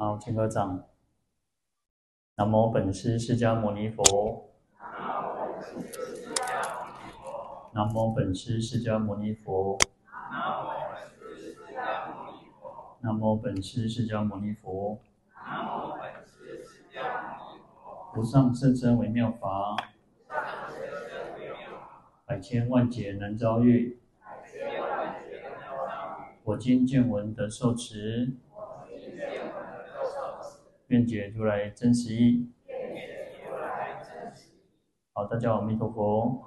好，请合掌。南无本师释迦牟尼佛。南无本师释迦牟尼佛。南无本师释迦牟尼佛。南无本师释迦牟尼佛。无上甚深微妙法。百千万劫难遭遇。我今见闻得受持。愿解如来真实义。好，大家好，阿弥陀佛。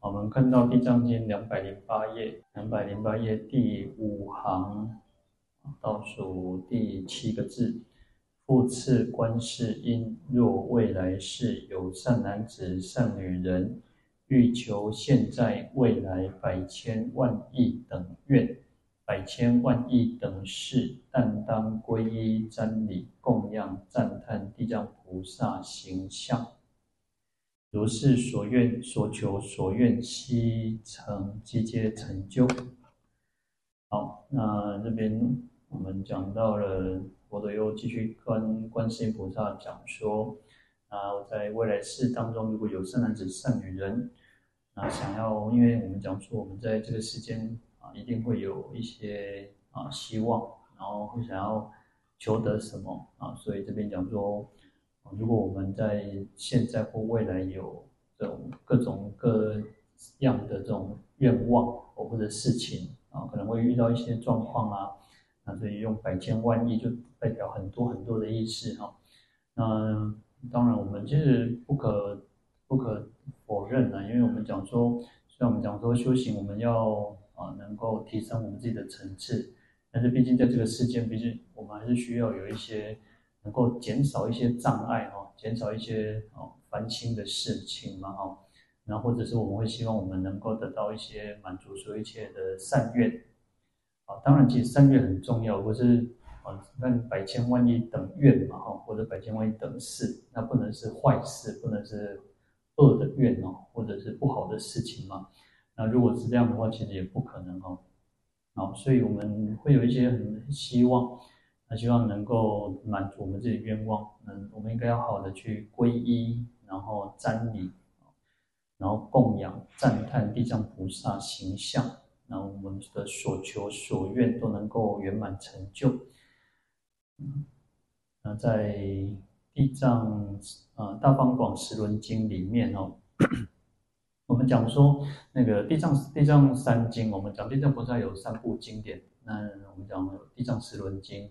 我们看到《地藏经》两百零八页，两百零八页第五行倒数第七个字：复次观世音，若未来世有善男子、善女人，欲求现在未来百千万亿等愿。百千万亿等事，但当皈依瞻礼供养赞叹地藏菩萨形象，如是所愿所求所愿悉成，悉皆成就。好，那这边我们讲到了，佛陀又继续跟观世音菩萨讲说，啊，在未来世当中，如果有善男子、善女人，啊，想要，因为我们讲说，我们在这个世间。一定会有一些啊希望，然后会想要求得什么啊？所以这边讲说，如果我们在现在或未来有这种各种各样的这种愿望或者事情啊，可能会遇到一些状况啊，那所以用百千万亿就代表很多很多的意思哈。那当然我们其实不可不可否认啊，因为我们讲说，虽然我们讲说修行，我们要。啊，能够提升我们自己的层次，但是毕竟在这个世间，毕竟我们还是需要有一些能够减少一些障碍哈，减少一些哦烦心的事情嘛哈，然后或者是我们会希望我们能够得到一些满足所有一切的善愿，啊，当然其实善愿很重要，不是啊，那百千万亿等愿嘛哈，或者百千万亿等事，那不能是坏事，不能是恶的愿哦，或者是不好的事情嘛。那如果是这样的话，其实也不可能哦。好，所以我们会有一些很希望，那希望能够满足我们自己的愿望。嗯，我们应该要好好的去皈依，然后瞻礼，然后供养、赞叹地藏菩萨形象，然后我们的所求所愿都能够圆满成就。嗯，那在地藏啊《大方广十轮经》里面哦。我们讲说那个地藏地藏三经，我们讲地藏菩萨有三部经典。那我们讲地藏十轮经，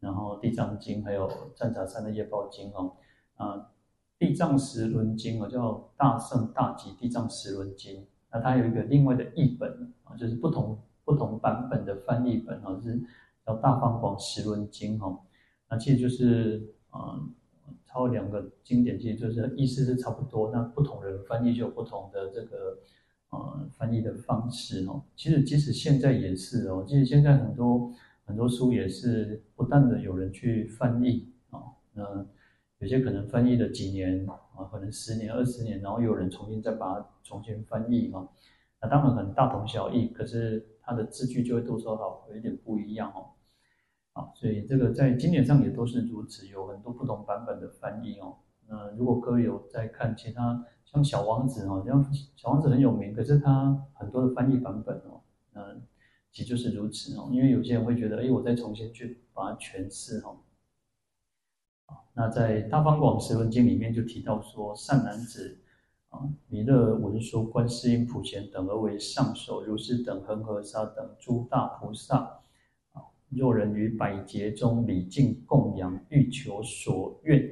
然后地藏经，还有战慟三的业报经哦。啊，地藏十轮经啊，叫大圣大吉地藏十轮经。那它有一个另外的译本啊，就是不同不同版本的翻译本啊，是叫大方广十轮经哦。那其实就是啊。然后两个经典其实就是意思是差不多，那不同人翻译就有不同的这个呃翻译的方式哦。其实即使现在也是哦，其实现在很多很多书也是不断的有人去翻译啊，那有些可能翻译了几年啊，可能十年二十年，然后有人重新再把它重新翻译啊，那当然很大同小异，可是它的字句就会多少少有一点不一样哦。啊，所以这个在经典上也都是如此，有很多不同版本的翻译哦。那如果各位有在看其他，像《小王子》哦，像《小王子》很有名，可是它很多的翻译版本哦，那其实就是如此哦。因为有些人会觉得，哎，我再重新去把它诠释哦。那在《大方广十文经》里面就提到说，善男子啊，弥勒文殊、观世音、普贤等而为上首，如是等恒河沙等诸大菩萨。若人于百劫中礼敬供养，欲求所愿，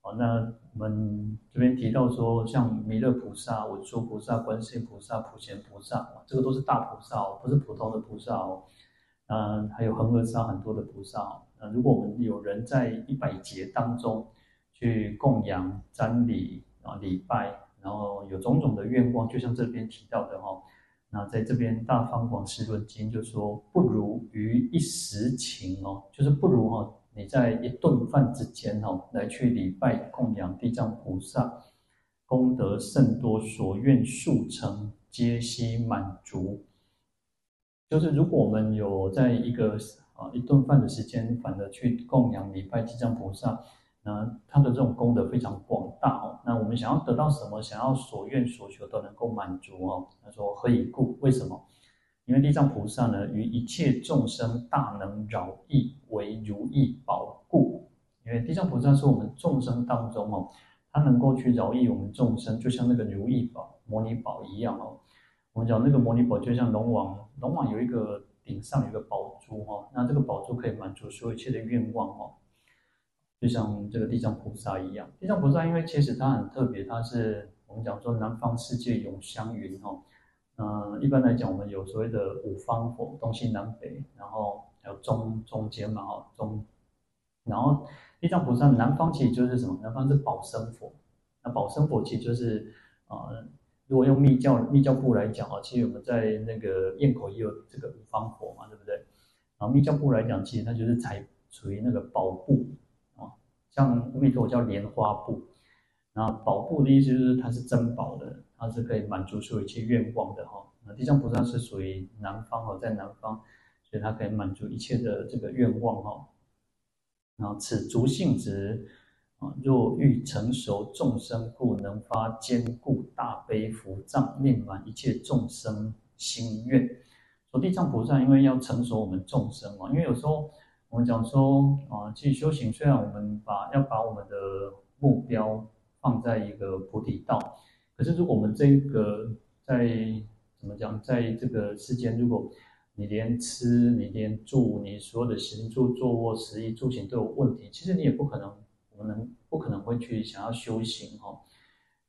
好，那我们这边提到说，像弥勒菩萨、文殊菩萨、观世菩萨、普贤菩萨，这个都是大菩萨哦，不是普通的菩萨哦。嗯，还有恒河沙很多的菩萨哦。那如果我们有人在一百劫当中去供养、瞻礼啊、礼拜，然后有种种的愿望，就像这边提到的哈。那在这边《大方广十轮经》就说，不如于一时情哦，就是不如哈，你在一顿饭之间哦，来去礼拜供养地藏菩萨，功德甚多，所愿速成，皆悉满足。就是如果我们有在一个啊一顿饭的时间，反而去供养礼拜地藏菩萨，那他的这种功德非常广大哦。那我们想要得到什么，想要所愿所求都能够满足哦。他说何以故？为什么？因为地藏菩萨呢，于一切众生大能饶益为如意宝故。因为地藏菩萨是我们众生当中哦，他能够去饶益我们众生，就像那个如意宝、摩尼宝一样哦。我们讲那个摩尼宝，就像龙王，龙王有一个顶上有一个宝珠哈，那这个宝珠可以满足所有一切的愿望哦。就像这个地藏菩萨一样，地藏菩萨因为其实它很特别，它是我们讲说南方世界永香云哈。嗯，一般来讲，我们有所谓的五方佛，东西南北，然后还有中中间嘛哈，中，然后地藏菩萨南方其实就是什么？南方是宝生佛，那宝生佛其实就是啊。如果用密教密教部来讲啊，其实我们在那个堰口也有这个五方佛嘛，对不对？然后密教部来讲，其实它就是才属于那个宝部，像阿弥陀佛叫莲花布，那宝布的意思就是它是珍宝的，它是可以满足所有一切愿望的哈。那地藏菩萨是属于南方哦，在南方，所以它可以满足一切的这个愿望哈。然后此足性质。若欲成熟众生故，能发坚固大悲福障，念满一切众生心愿。说地藏菩萨，因为要成熟我们众生嘛，因为有时候我们讲说啊，其实修行虽然我们把要把我们的目标放在一个菩提道，可是如果我们这个在怎么讲，在这个世间，如果你连吃，你连住，你所有的行住坐卧食衣住行都有问题，其实你也不可能。我们能不可能会去想要修行哈，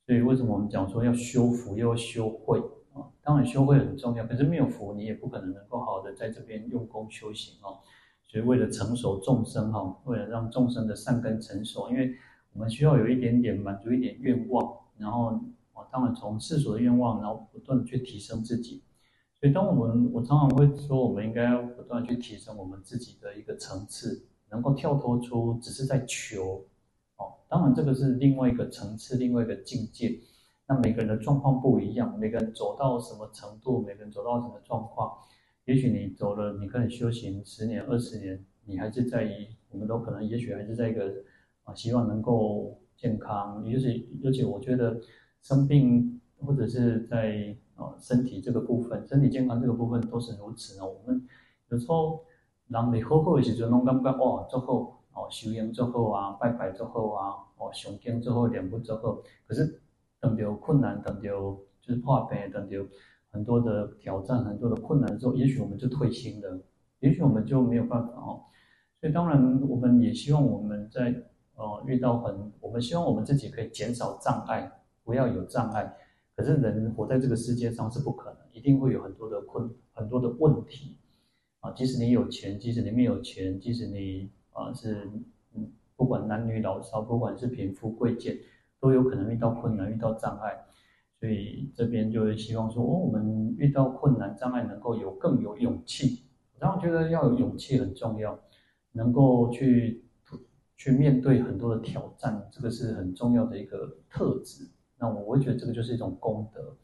所以为什么我们讲说要修福又要修慧啊？当然修慧很重要，可是没有福，你也不可能能够好好的在这边用功修行哦。所以为了成熟众生哈，为了让众生的善根成熟，因为我们需要有一点点满足一点愿望，然后哦，当然从世俗的愿望，然后不断的去提升自己。所以当我们我常常会说，我们应该要不断去提升我们自己的一个层次，能够跳脱出只是在求哦。当然，这个是另外一个层次，另外一个境界。那每个人的状况不一样，每个人走到什么程度，每个人走到什么状况，也许你走了，你可以修行十年、二十年，你还是在于，我们都可能，也许还是在一个啊，希望能够健康。尤其，尤其我觉得生病或者是在啊身体这个部分，身体健康这个部分都是如此呢。我们有时候让你好好的时候，拢感觉哇，做好。哦，修行做好啊，拜拜做好啊，哦，诵经做好，念佛做好。可是等到困难，等到就是破病，等到很多的挑战，很多的困难之后，也许我们就退心了，也许我们就没有办法哦。所以当然，我们也希望我们在呃遇到很，我们希望我们自己可以减少障碍，不要有障碍。可是人活在这个世界上是不可能，一定会有很多的困，很多的问题啊。即使你有钱，即使你没有钱，即使你。啊，是嗯，不管男女老少，不管是贫富贵贱，都有可能遇到困难，遇到障碍。所以这边就会希望说，哦，我们遇到困难障碍，能够有更有勇气。然后觉得要有勇气很重要，能够去去面对很多的挑战，这个是很重要的一个特质。那我我会觉得这个就是一种功德。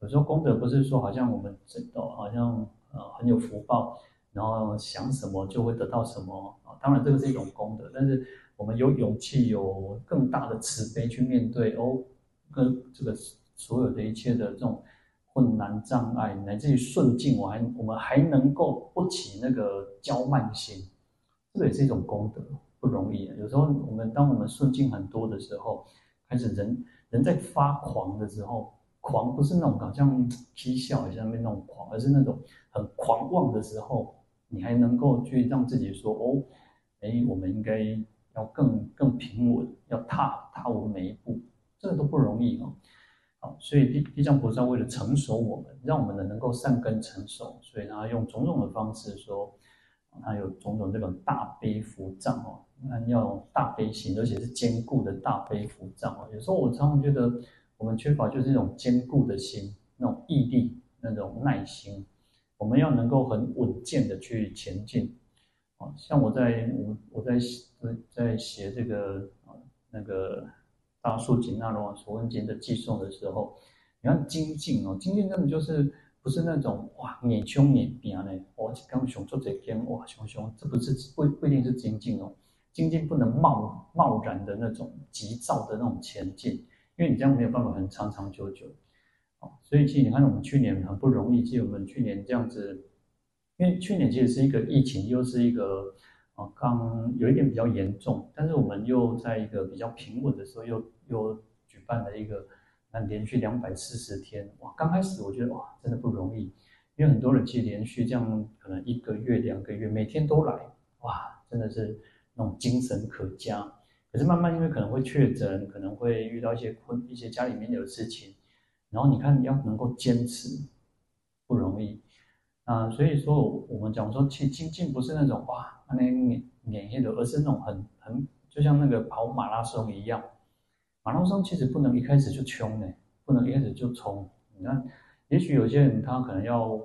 有时候功德不是说好像我们知道，好像呃很有福报。然后想什么就会得到什么啊！当然这个是一种功德，但是我们有勇气、有更大的慈悲去面对哦，跟这个所有的一切的这种困难障碍，乃至于顺境，我还我们还能够不起那个骄慢心，这个也是一种功德，不容易。有时候我们当我们顺境很多的时候，开始人人在发狂的时候，狂不是那种好像嬉笑一下那种狂，而是那种很狂妄的时候。你还能够去让自己说哦，哎，我们应该要更更平稳，要踏踏稳每一步，这都不容易哦。所以地地藏菩萨为了成熟我们，让我们能能够善根成熟，所以他用种种的方式说，他有种种这种大悲福藏哦，那要大悲心，而且是坚固的大悲福藏哦。有时候我常常觉得我们缺乏就是这种坚固的心，那种毅力，那种耐心。我们要能够很稳健的去前进，啊，像我在我我在在写这个啊那个大树紧那罗王所问经的寄送的时候，你看精进哦，精进根本就是不是那种哇，勉强勉强呢，我刚想做这件哇，熊熊，这不是不不一定是精进哦，精进不能贸贸然的那种急躁的那种前进，因为你这样没有办法很长长久久。所以其实你看，我们去年很不容易，其实我们去年这样子，因为去年其实是一个疫情，又是一个啊刚有一点比较严重，但是我们又在一个比较平稳的时候，又又举办了一个。那连续两百四十天，哇！刚开始我觉得哇，真的不容易，因为很多人其实连续这样，可能一个月、两个月，每天都来，哇，真的是那种精神可嘉。可是慢慢因为可能会确诊，可能会遇到一些困、一些家里面有事情，然后你看你要能够坚持，不容易啊。所以说我们讲说，其实精进不是那种哇，那免免疫的，而是那种很很，就像那个跑马拉松一样。马拉松其实不能一开始就冲呢，不能一开始就冲。你看，也许有些人他可能要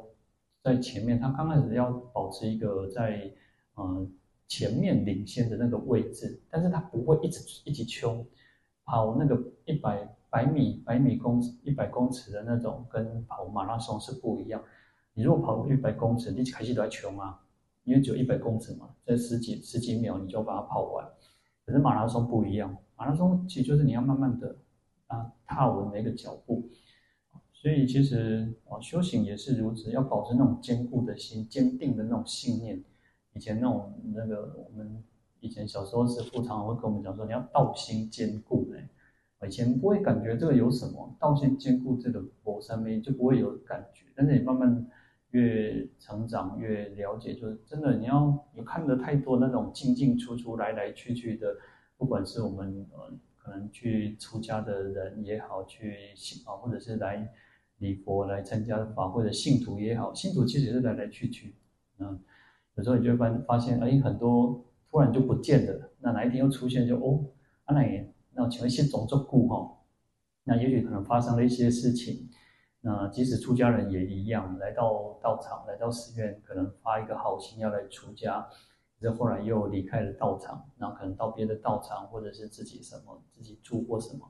在前面，他刚开始要保持一个在呃前面领先的那个位置，但是他不会一直一直冲，跑那个一百百米百米公一百公尺的那种，跟跑马拉松是不一样。你如果跑一百公尺，你开始都在冲啊，因为只有一百公尺嘛，在十几十几秒你就把它跑完。可是马拉松不一样。马拉松其实就是你要慢慢的啊踏稳的一个脚步，所以其实啊修行也是如此，要保持那种坚固的心、坚定的那种信念。以前那种那个我们以前小时候师父常常会跟我们讲说，你要道心坚固呢。以前不会感觉这个有什么，道心坚固这个佛三昧就不会有感觉。但是你慢慢越成长越了解，就是真的你要你看得太多那种进进出出、来来去去的。不管是我们呃可能去出家的人也好，去信啊，或者是来礼佛来参加法会的信徒也好，信徒其实也是来来去去，嗯，有时候你就会发发现，哎，很多突然就不见了，那哪一天又出现就哦，阿那也那请一些种族故哈，那也许可能发生了一些事情，那即使出家人也一样，来到道场，来到寺院，可能发一个好心要来出家。这后来又离开了道场，然后可能到别的道场，或者是自己什么自己住或什么。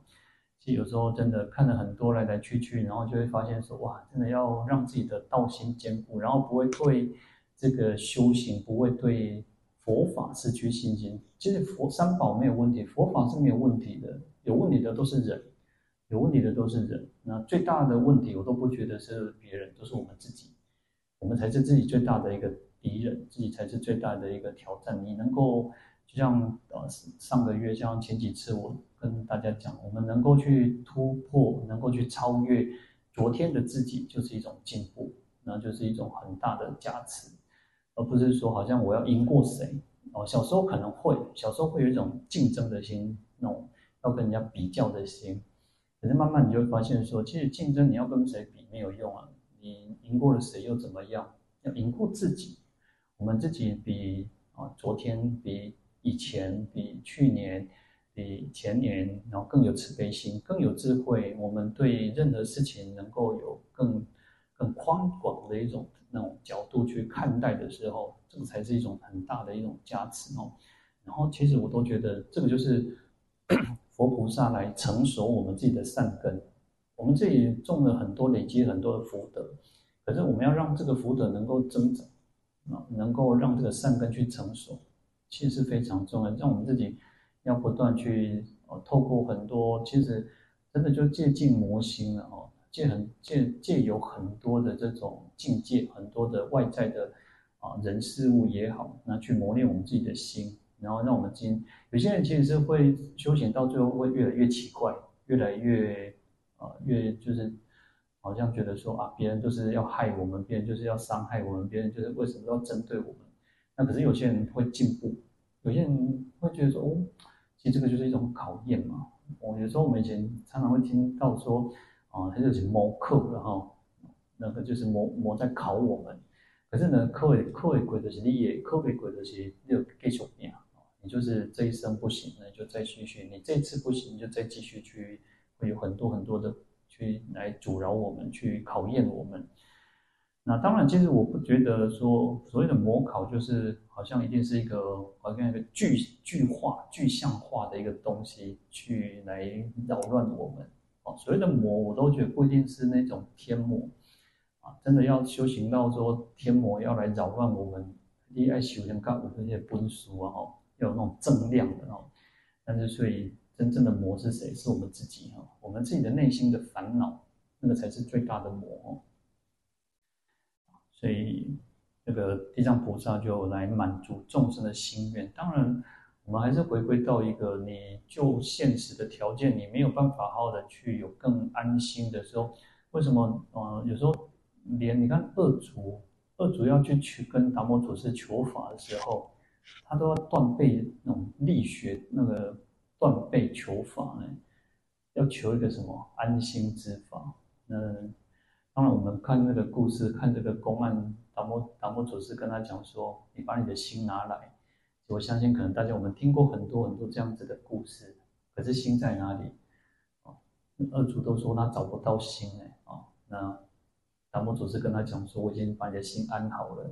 其实有时候真的看了很多来来去去，然后就会发现说，哇，真的要让自己的道心坚固，然后不会对这个修行，不会对佛法失去信心。其实佛三宝没有问题，佛法是没有问题的，有问题的都是人，有问题的都是人。那最大的问题，我都不觉得是别人，都是我们自己，我们才是自己最大的一个。敌人自己才是最大的一个挑战。你能够，就像呃上个月，像前几次我跟大家讲，我们能够去突破，能够去超越昨天的自己，就是一种进步，那就是一种很大的加持，而不是说好像我要赢过谁哦。小时候可能会，小时候会有一种竞争的心，那种要跟人家比较的心。可是慢慢你就会发现说，其实竞争你要跟谁比没有用啊，你赢过了谁又怎么样？要赢过自己。我们自己比啊，昨天比以前，比去年，比前年，然后更有慈悲心，更有智慧。我们对任何事情能够有更更宽广的一种那种角度去看待的时候，这个才是一种很大的一种加持哦。然后，其实我都觉得这个就是 佛菩萨来成熟我们自己的善根。我们自己种了很多，累积很多的福德，可是我们要让这个福德能够增长。能够让这个善根去成熟，其实是非常重要。让我们自己要不断去哦，透过很多，其实真的就借镜磨心了哦，借很借借有很多的这种境界，很多的外在的啊人事物也好，那去磨练我们自己的心，然后让我们今有些人其实是会修行到最后会越来越奇怪，越来越啊越就是。好像觉得说啊，别人就是要害我们，别人就是要伤害我们，别人就是为什么要针对我们？那可是有些人会进步，有些人会觉得说，哦，其实这个就是一种考验嘛。我，有时候我们以前常常会听到说，啊，他就是魔课，然后那个就是魔魔在考我们。可是呢，课也课也归的是你也课也归的是你有继续念，你就是这一生不行，那就再继续；你这次不行，你就再继续去，会有很多很多的。去来阻挠我们，去考验我们。那当然，其实我不觉得说所谓的魔考就是好像一定是一个好像一个具具化、具象化的一个东西去来扰乱我们。哦，所谓的魔，我都觉得不一定是那种天魔啊，真的要修行到说天魔要来扰乱我们，你爱修行干我这些本书啊，哦，要有那种正量的哦。但是所以真正的魔是谁？是我们自己哈，我们自己的内心的烦恼，那个才是最大的魔。所以那个地藏菩萨就来满足众生的心愿。当然，我们还是回归到一个，你就现实的条件，你没有办法好好的去有更安心的时候，为什么？呃，有时候连你看恶族，恶族要去求跟达摩祖师求法的时候，他都要断背那种力学，那个断背求法呢，要求一个什么安心之法？嗯。当然，我们看那个故事，看这个公案，达摩达摩祖师跟他讲说：“你把你的心拿来。”我相信，可能大家我们听过很多很多这样子的故事，可是心在哪里？啊，二祖都说他找不到心哎啊。那达摩祖师跟他讲说：“我已经把你的心安好了。”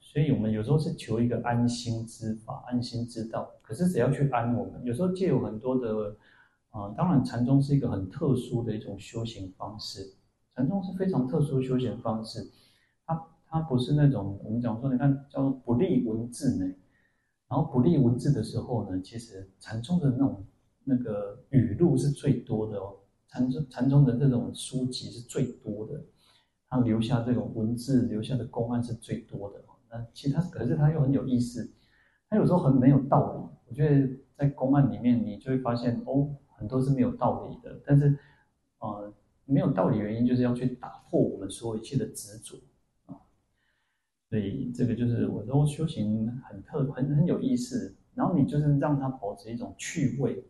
所以我们有时候是求一个安心之法、安心之道。可是只要去安我们，有时候借有很多的啊，当然禅宗是一个很特殊的一种修行方式。禅宗是非常特殊的修行方式，它它不是那种我们讲说，你看叫做不立文字呢，然后不立文字的时候呢，其实禅宗的那种那个语录是最多的哦，禅宗禅宗的这种书籍是最多的，它留下这种文字留下的公案是最多的。其他可是它又很有意思，它有时候很没有道理。我觉得在公案里面，你就会发现哦，很多是没有道理的，但是呃。没有道理，原因就是要去打破我们所有一切的执着啊，所以这个就是我说修行很特很很有意思。然后你就是让他保持一种趣味，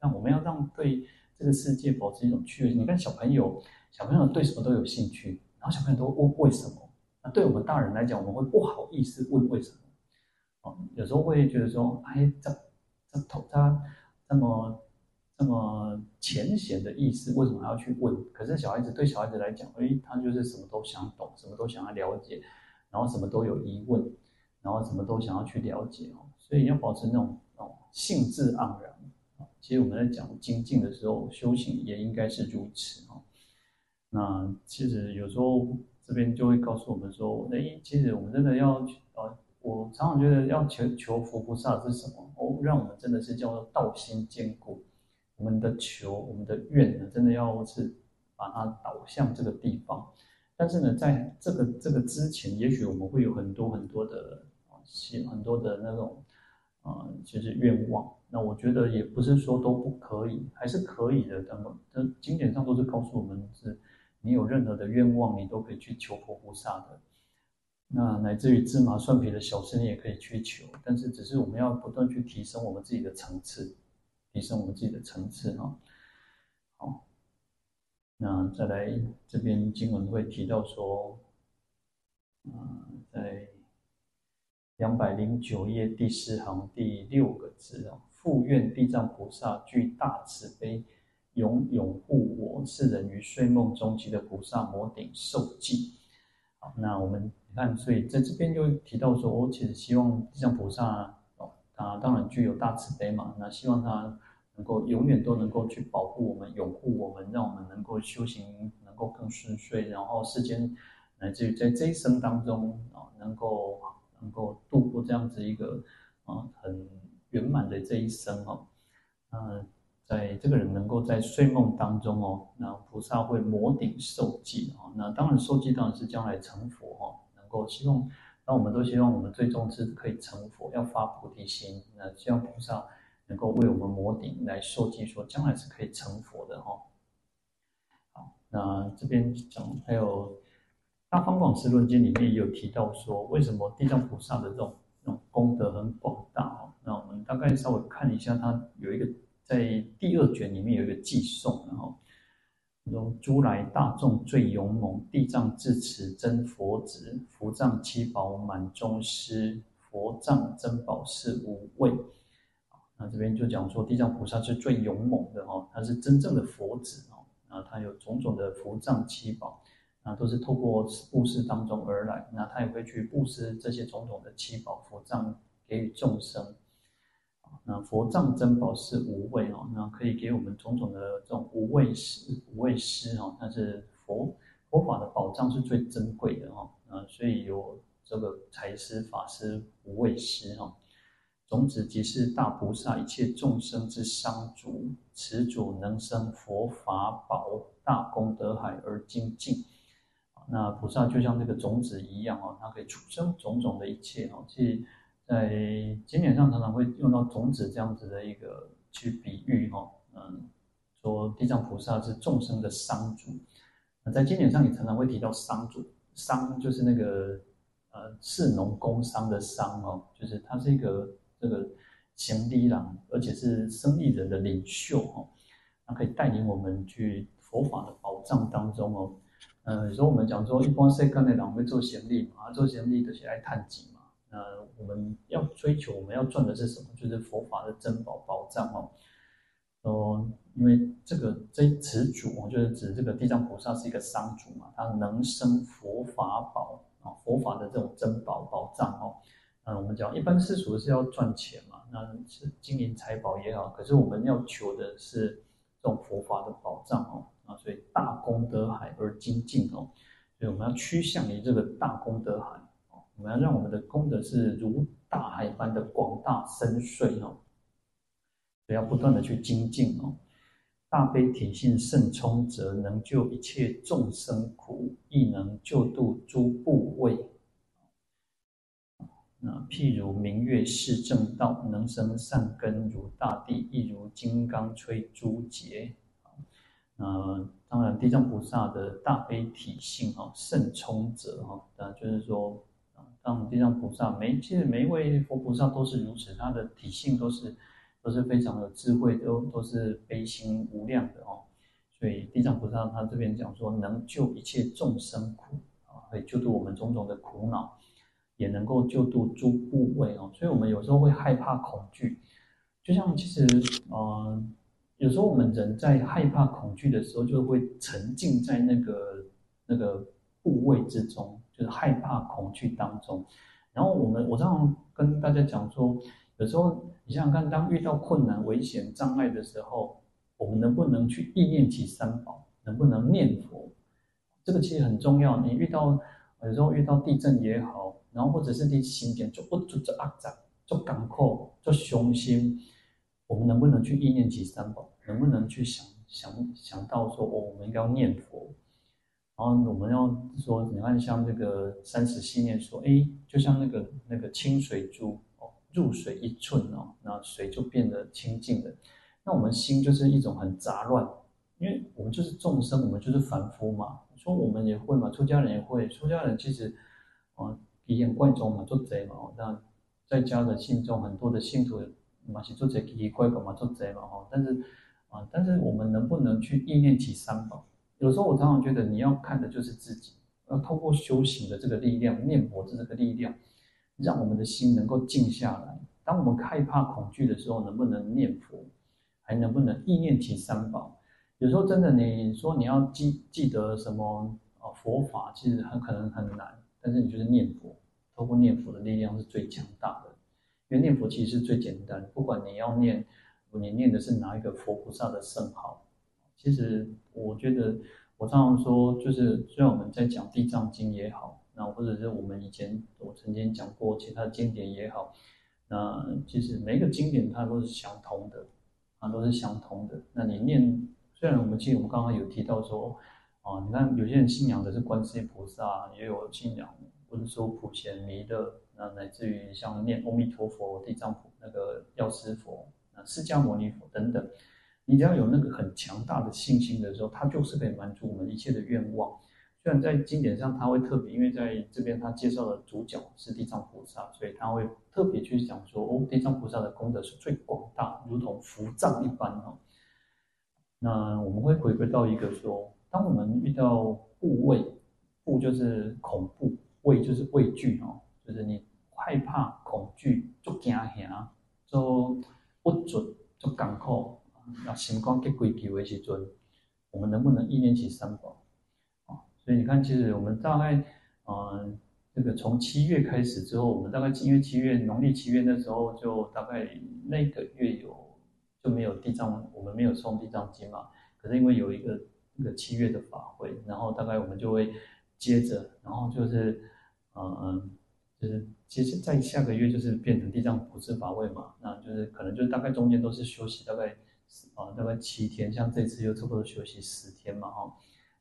那我们要让对这个世界保持一种趣味。你看小朋友，小朋友对什么都有兴趣，然后小朋友都问为什么？那对我们大人来讲，我们会不好意思问为什么啊？有时候会觉得说，哎，这这头他这么。那么浅显的意思，为什么要去问？可是小孩子对小孩子来讲，哎，他就是什么都想懂，什么都想要了解，然后什么都有疑问，然后什么都想要去了解哦。所以要保持那种哦兴致盎然。其实我们在讲精进的时候，修行也应该是如此哦。那其实有时候这边就会告诉我们说，哎，其实我们真的要呃，我常常觉得要求求佛菩萨是什么？哦，让我们真的是叫做道心坚固。我们的求，我们的愿呢，真的要是把它导向这个地方。但是呢，在这个这个之前，也许我们会有很多很多的啊，很多的那种啊，就是愿望。那我觉得也不是说都不可以，还是可以的。那么，这经典上都是告诉我们，是你有任何的愿望，你都可以去求佛菩萨的。那乃至于芝麻蒜皮的小事，你也可以去求。但是，只是我们要不断去提升我们自己的层次。提升我们自己的层次哈，好，那再来这边经文会提到说，啊，在两百零九页第四行第六个字啊，复愿地藏菩萨具大慈悲，永永护我世人于睡梦中，即得菩萨摩顶受记。好，那我们看，所以在这边就提到说，我其实希望地藏菩萨。啊，当然具有大慈悲嘛。那希望他能够永远都能够去保护我们、永护我们，让我们能够修行能够更顺遂，然后世间乃至于在这一生当中啊，能够能够度过这样子一个啊很圆满的这一生哦。嗯，在这个人能够在睡梦当中哦，那菩萨会摩顶受记啊。那当然受记当然是将来成佛哈，能够希望。那我们都希望我们最终是可以成佛，要发菩提心。那希望菩萨能够为我们摩顶来受记，说将来是可以成佛的哈。好，那这边讲还有《大方广识论经》里面也有提到说，为什么地藏菩萨的这种这种功德很广大哦？那我们大概稍微看一下，它有一个在第二卷里面有一个偈颂，然后。诸来大众最勇猛，地藏智持真佛子，佛藏七宝满中施，佛藏珍宝是无畏。那这边就讲说，地藏菩萨是最勇猛的哦，他是真正的佛子哦，那他有种种的佛藏七宝，那都是透过布施当中而来，那他也会去布施这些种种的七宝佛藏给予众生。那佛藏珍宝是无畏哦，那可以给我们种种的这种无畏施、无畏施哦。但是佛佛法的宝藏是最珍贵的哈，啊，所以有这个财施、法施、无畏施哈。种子即是大菩萨一切众生之商主，此主能生佛法宝大功德海而精进。那菩萨就像这个种子一样哦，它可以出生种种的一切哦。其实，在经典上常常会用到种子这样子的一个去比喻哈，嗯，说地藏菩萨是众生的商主。那在经典上也常常会提到商主，商就是那个呃士农工商的商哦，就是他是一个。这个行李郎，而且是生意人的领袖哦，他可以带领我们去佛法的宝藏当中哦。嗯，有时候我们讲说，一般世间的人会做行李嘛，做行李就是来探经嘛。那我们要追求，我们要赚的是什么？就是佛法的珍宝宝藏哦。哦，因为这个这此主就是指这个地藏菩萨是一个商主嘛，他能生佛法宝啊，佛法的这种珍宝宝藏哦。嗯，我们讲一般世俗是要赚钱嘛，那是金银财宝也好，可是我们要求的是这种佛法的宝藏哦，啊，所以大功德海而精进哦，所以我们要趋向于这个大功德海，我们要让我们的功德是如大海般的广大深邃哦，所以要不断的去精进哦，大悲体性甚充则，能救一切众生苦，亦能救度诸怖畏。那譬如明月示正道，能生善根如大地，亦如金刚摧诸劫。那当然，地藏菩萨的大悲体性啊，甚充则哈。那就是说，当地藏菩萨每其实每一位佛菩萨都是如此，他的体性都是都是非常有智慧，都都是悲心无量的哦。所以地藏菩萨他这边讲说，能救一切众生苦啊，会救度我们种种的苦恼。也能够救度诸怖畏哦，所以我们有时候会害怕恐惧，就像其实，嗯、有时候我们人在害怕恐惧的时候，就会沉浸在那个那个怖畏之中，是害怕恐惧当中。然后我们，我常常跟大家讲说，有时候你想想看，当遇到困难、危险、障碍的时候，我们能不能去意念起三宝？能不能念佛？这个其实很重要。你遇到有时候遇到地震也好。然后或者是你心间就不住着阿杂，就赶苦，就雄心，我们能不能去意念起三宝？能不能去想想想到说，哦，我们应该要念佛？然后我们要说，你看像这个三十信念说，哎，就像那个那个清水珠哦，入水一寸哦，那水就变得清净了。那我们心就是一种很杂乱，因为我们就是众生，我们就是凡夫嘛。说我们也会嘛，出家人也会，出家人其实，啊。奇形怪状嘛，做贼嘛，那在家的信众很多的信徒嘛是做贼奇奇怪怪嘛，做贼嘛哈。但是啊，但是我们能不能去意念起三宝？有时候我常常觉得你要看的就是自己，要透过修行的这个力量，念佛的这个力量，让我们的心能够静下来。当我们害怕恐惧的时候，能不能念佛？还能不能意念起三宝？有时候真的，你说你要记记得什么啊佛法，其实很可能很难。但是你就是念佛。透过念佛的力量是最强大的，因为念佛其实是最简单。不管你要念，你念的是哪一个佛菩萨的圣号，其实我觉得，我常常说，就是虽然我们在讲《地藏经》也好，那或者是我们以前我曾经讲过其他经典也好，那其实每一个经典它都是相通的，啊，都是相通的。那你念，虽然我们其实我们刚刚有提到说，啊，你看有些人信仰的是观世音菩萨，也有信仰。或者说普贤弥勒，那乃至于像念阿弥陀佛、地藏菩那个药师佛、那释迦牟尼佛等等，你只要有那个很强大的信心的时候，它就是可以满足我们一切的愿望。虽然在经典上他会特别，因为在这边他介绍的主角是地藏菩萨，所以他会特别去讲说，哦，地藏菩萨的功德是最广大，如同福藏一般哦。那我们会回归到一个说，当我们遇到怖畏，怖就是恐怖。畏就是畏惧哦，就是你害怕、恐惧，就惊吓，就不准，就赶苦。那心光给归咎的时阵，我们能不能意念起三宝？啊，所以你看，其实我们大概，嗯、呃，这个从七月开始之后，我们大概因为七月农历七月那时候，就大概那个月有就没有地藏，我们没有诵地藏经嘛。可是因为有一个那个七月的法会，然后大概我们就会接着，然后就是嗯，就是接着在下个月就是变成地藏普施法会嘛，那就是可能就是大概中间都是休息大概啊大概七天，像这次又差不多休息十天嘛哈，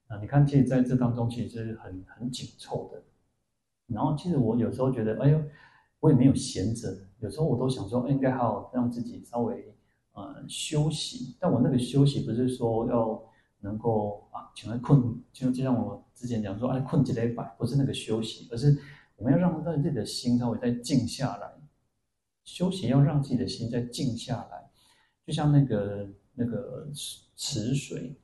那你看其实在这当中其实是很很紧凑的，然后其实我有时候觉得哎呦。我也没有闲着，有时候我都想说，应该好好让自己稍微呃休息。但我那个休息不是说要能够啊，全来困，就就像我之前讲说，哎，困几礼拜，不是那个休息，而是我们要让自己的心稍微再静下来。休息要让自己的心再静下来，就像那个那个池池水，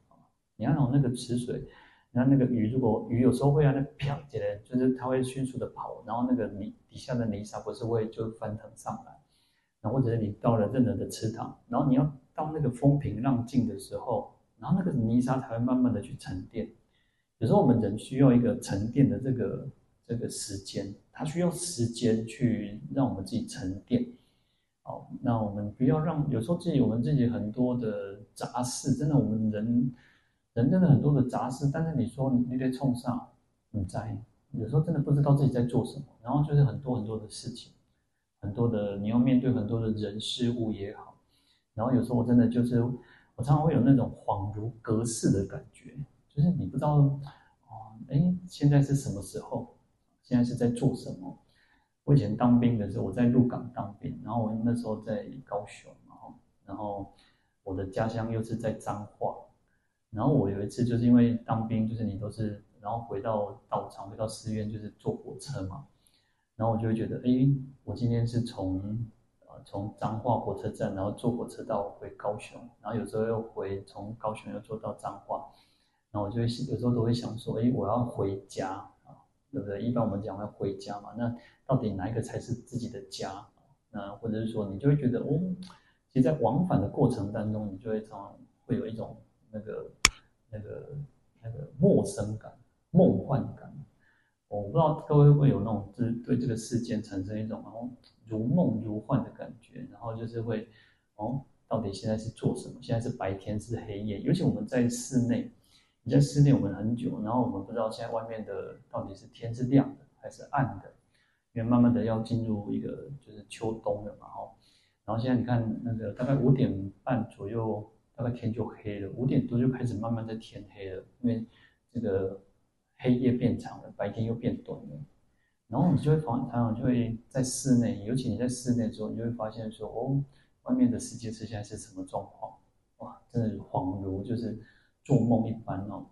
你看哦，那个池水。然后那个鱼，如果鱼有时候会让那飘起来，就是它会迅速的跑，然后那个泥底下的泥沙不是会就翻腾上来，然后或者是你到了任何的池塘，然后你要到那个风平浪静的时候，然后那个泥沙才会慢慢的去沉淀。有时候我们人需要一个沉淀的这个这个时间，它需要时间去让我们自己沉淀。好，那我们不要让有时候自己我们自己很多的杂事，真的我们人。人真的很多的杂事，但是你说你得冲上，你在有时候真的不知道自己在做什么，然后就是很多很多的事情，很多的你要面对很多的人事物也好，然后有时候我真的就是我常常会有那种恍如隔世的感觉，就是你不知道哦，哎，现在是什么时候？现在是在做什么？我以前当兵的时候，我在鹿港当兵，然后我那时候在高雄，然后我的家乡又是在彰化。然后我有一次就是因为当兵，就是你都是，然后回到道场，回到寺院，就是坐火车嘛。然后我就会觉得，哎，我今天是从呃从彰化火车站，然后坐火车到回高雄，然后有时候又回从高雄又坐到彰化，然后我就会有时候都会想说，哎，我要回家啊，对不对？一般我们讲要回家嘛，那到底哪一个才是自己的家？那或者是说，你就会觉得，哦，其实，在往返的过程当中，你就会常常会有一种那个。那个那个陌生感、梦幻感，我不知道各位会不会有那种，就是对这个事件产生一种哦如梦如幻的感觉，然后就是会哦，到底现在是做什么？现在是白天是黑夜？尤其我们在室内，你在室内我们很久，然后我们不知道现在外面的到底是天是亮的还是暗的，因为慢慢的要进入一个就是秋冬了嘛，哦，然后现在你看那个大概五点半左右。大概天就黑了，五点多就开始慢慢的天黑了，因为这个黑夜变长了，白天又变短了。然后你就会，常常就会在室内，尤其你在室内的时候，你就会发现说，哦，外面的世界是现在是什么状况？哇，真的恍如就是做梦一般哦。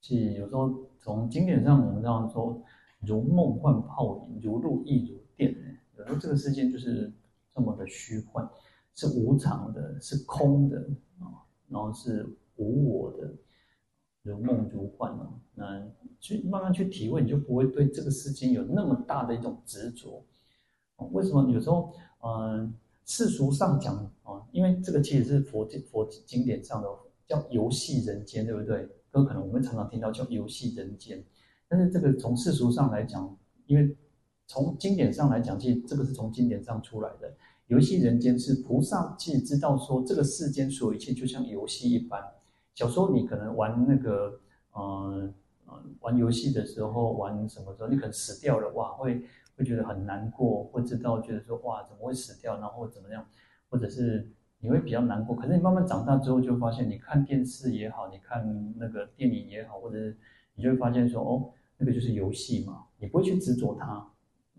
其实有时候从经典上我们这样说，如梦幻泡影，如露亦如电。有时候这个世界就是这么的虚幻。是无常的，是空的啊，然后是无我的，如梦如幻啊。那去慢慢去体会，你就不会对这个世间有那么大的一种执着。为什么有时候，嗯，世俗上讲啊，因为这个其实是佛经佛经典上的叫游戏人间，对不对？都可能我们常常听到叫游戏人间，但是这个从世俗上来讲，因为从经典上来讲，其实这个是从经典上出来的。游戏人间是菩萨，其实知道说这个世间所有一切就像游戏一般。小时候你可能玩那个，嗯嗯，玩游戏的时候，玩什么时候你可能死掉了，哇，会会觉得很难过，会知道觉得说哇，怎么会死掉，然后怎么样，或者是你会比较难过。可是你慢慢长大之后，就发现你看电视也好，你看那个电影也好，或者是你就会发现说哦，那个就是游戏嘛，你不会去执着它。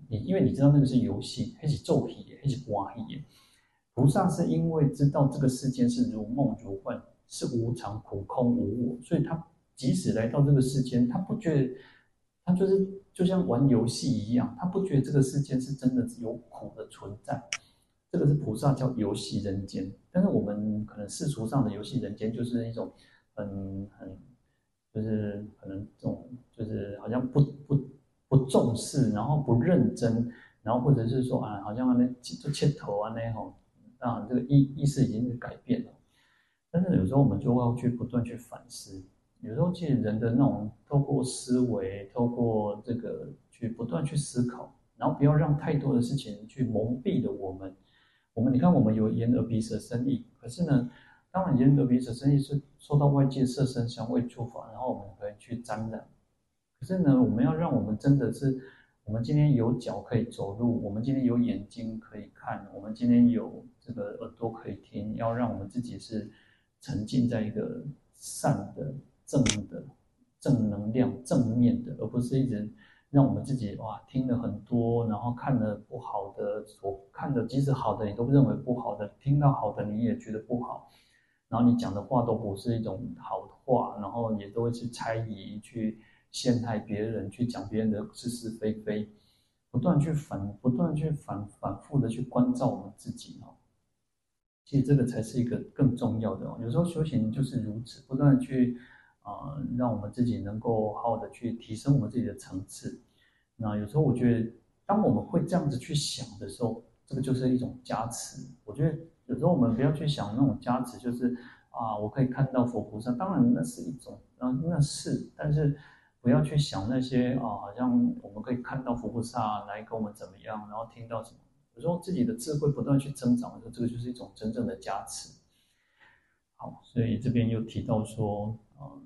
你因为你知道那个是游戏，还是咒语，还是瓜皮。菩萨是因为知道这个世间是如梦如幻，是无常、苦、空、无我，所以他即使来到这个世间，他不觉得，他就是就像玩游戏一样，他不觉得这个世间是真的有苦的存在。这个是菩萨叫游戏人间，但是我们可能世俗上的游戏人间就是一种很很，就是可能这种就是好像不不。不重视，然后不认真，然后或者是说啊，好像那就切头啊那种，当然这个意意识已经改变了。但是有时候我们就要去不断去反思，有时候其实人的那种透过思维，透过这个去不断去思考，然后不要让太多的事情去蒙蔽了我们。我们你看，我们有眼耳鼻舌身意，可是呢，当然，眼耳鼻舌身意是受到外界色声香味触法，然后我们可以去沾染。可是呢，我们要让我们真的是，我们今天有脚可以走路，我们今天有眼睛可以看，我们今天有这个耳朵可以听，要让我们自己是沉浸在一个善的、正的、正能量、正面的，而不是一直。让我们自己哇听了很多，然后看了不好的，所看的即使好的你都认为不好的，听到好的你也觉得不好，然后你讲的话都不是一种好的话，然后也都会去猜疑、去陷害别人、去讲别人的是是非非，不断去反、不断去反反复的去关照我们自己哦。其实这个才是一个更重要的哦。有时候修行就是如此，不断去。啊、让我们自己能够好好的去提升我们自己的层次。那有时候我觉得，当我们会这样子去想的时候，这个就是一种加持。我觉得有时候我们不要去想那种加持，就是啊，我可以看到佛菩萨，当然那是一种，啊，那是，但是不要去想那些啊，好像我们可以看到佛菩萨来跟我们怎么样，然后听到什么。有时候自己的智慧不断去增长的时候，这个就是一种真正的加持。好，所以这边又提到说，啊。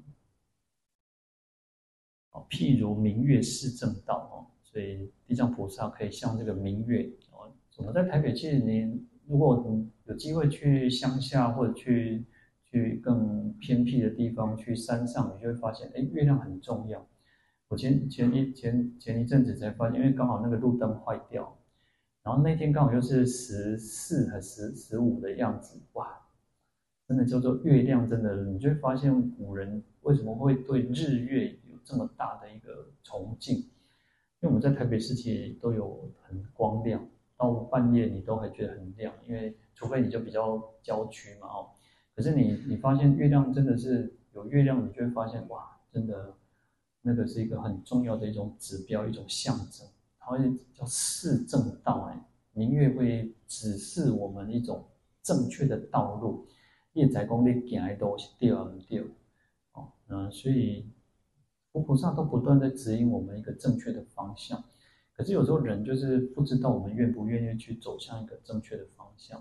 譬如明月示正道哦，所以地藏菩萨可以像这个明月哦。我们在台北，其实你如果有机会去乡下或者去去更偏僻的地方，去山上，你就会发现，哎，月亮很重要。我前前一前前一阵子才发现，因为刚好那个路灯坏掉，然后那天刚好又是十四还十十五的样子，哇，真的叫做月亮，真的，你就会发现古人为什么会对日月有。这么大的一个崇敬，因为我们在台北市其实都有很光亮，到半夜你都还觉得很亮，因为除非你就比较郊区嘛哦，可是你你发现月亮真的是有月亮，你就会发现哇，真的那个是一个很重要的一种指标，一种象征，它会叫示正道哎，明月会指示我们一种正确的道路，业在功力行的都是对啊对，哦，那所以。佛菩萨都不断在指引我们一个正确的方向，可是有时候人就是不知道我们愿不愿意去走向一个正确的方向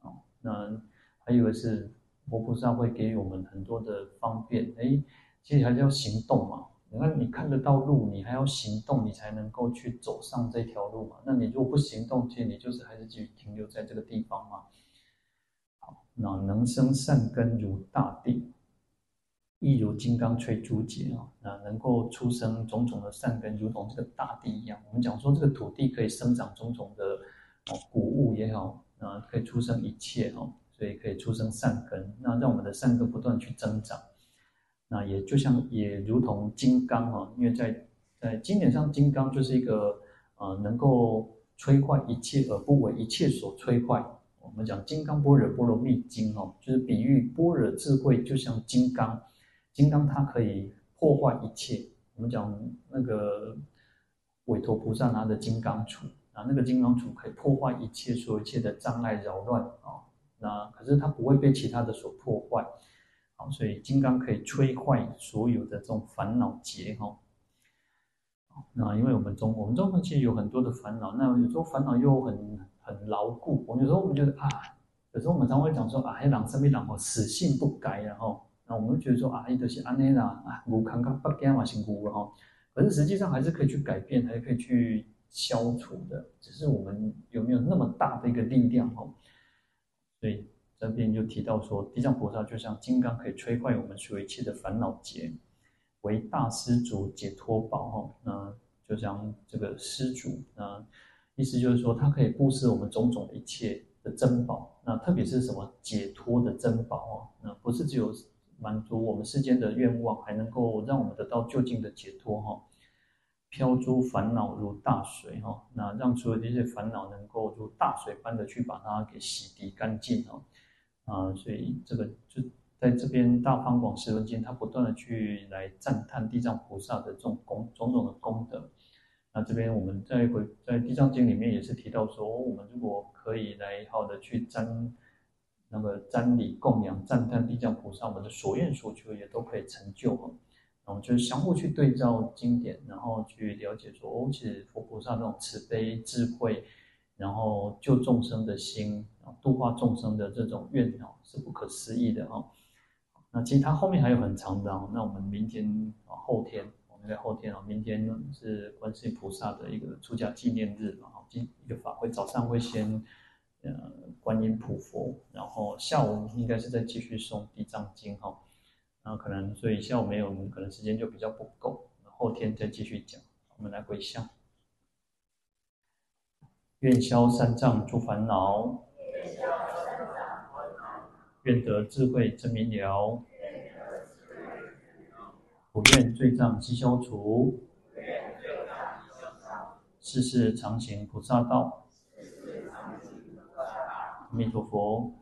啊。那还有是佛菩萨会给予我们很多的方便，哎，其实还是要行动嘛。你看你看得到路，你还要行动，你才能够去走上这条路嘛。那你如果不行动，其实你就是还是继续停留在这个地方嘛。好，那能生善根如大地。亦如金刚摧诸劫啊，那能够出生种种的善根，如同这个大地一样。我们讲说这个土地可以生长种种的哦谷物也好，啊，可以出生一切哦，所以可以出生善根。那让我们的善根不断去增长。那也就像也如同金刚啊，因为在在经典上，金刚就是一个呃能够摧坏一切而不为一切所摧坏。我们讲金刚般若波罗蜜经哦，就是比喻般若智慧就像金刚。金刚它可以破坏一切。我们讲那个韦陀菩萨拿着金刚杵啊，那个金刚杵可以破坏一切所有一切的障碍扰乱啊。那可是它不会被其他的所破坏。好，所以金刚可以摧坏所有的这种烦恼结哈。那因为我们中我们中国其实有很多的烦恼，那有时候烦恼又很很牢固。我们有时候我们觉得啊，有时候我们常会讲说啊，黑狼生命狼哦，死性不改，然后。那我们觉得说啊，伊都是安内啦，啊，无康康不干嘛辛苦了哈。可是实际上还是可以去改变，还是可以去消除的，只是我们有没有那么大的一个力量哈。所以这边就提到说，地藏菩萨就像金刚，可以摧坏我们所有一切的烦恼结，为大施主解脱宝哈。那就像这个施主，那意思就是说，他可以布施我们种种的一切的珍宝。那特别是什么解脱的珍宝哦，那不是只有。满足我们世间的愿望，还能够让我们得到究竟的解脱哈。漂诸烦恼如大水哈，那让所有这些烦恼能够如大水般的去把它给洗涤干净哈。啊，所以这个就在这边《大方广十轮经》，它不断的去来赞叹地藏菩萨的这种功种种的功德。那这边我们在回在《地藏经》里面也是提到说，我们如果可以来好的去沾。那么瞻礼供养赞叹地藏菩萨，我们的所愿所求也都可以成就哈。然后就是相互去对照经典，然后去了解说，哦，其实佛菩萨那种慈悲智慧，然后救众生的心，度化众生的这种愿哦，是不可思议的哦。那其实它后面还有很长的哦。那我们明天啊，后天，我们在后天啊，明天是观世音菩萨的一个出家纪念日嘛，今一个法会早上会先呃观音普佛，然后下午应该是再继续诵地藏经哈。然后可能所以下午没有，可能时间就比较不够，后天再继续讲。我们来回向，愿消三障诸烦恼。愿得智慧真明了，普愿罪障悉消除，世世常行菩萨道。阿弥陀佛。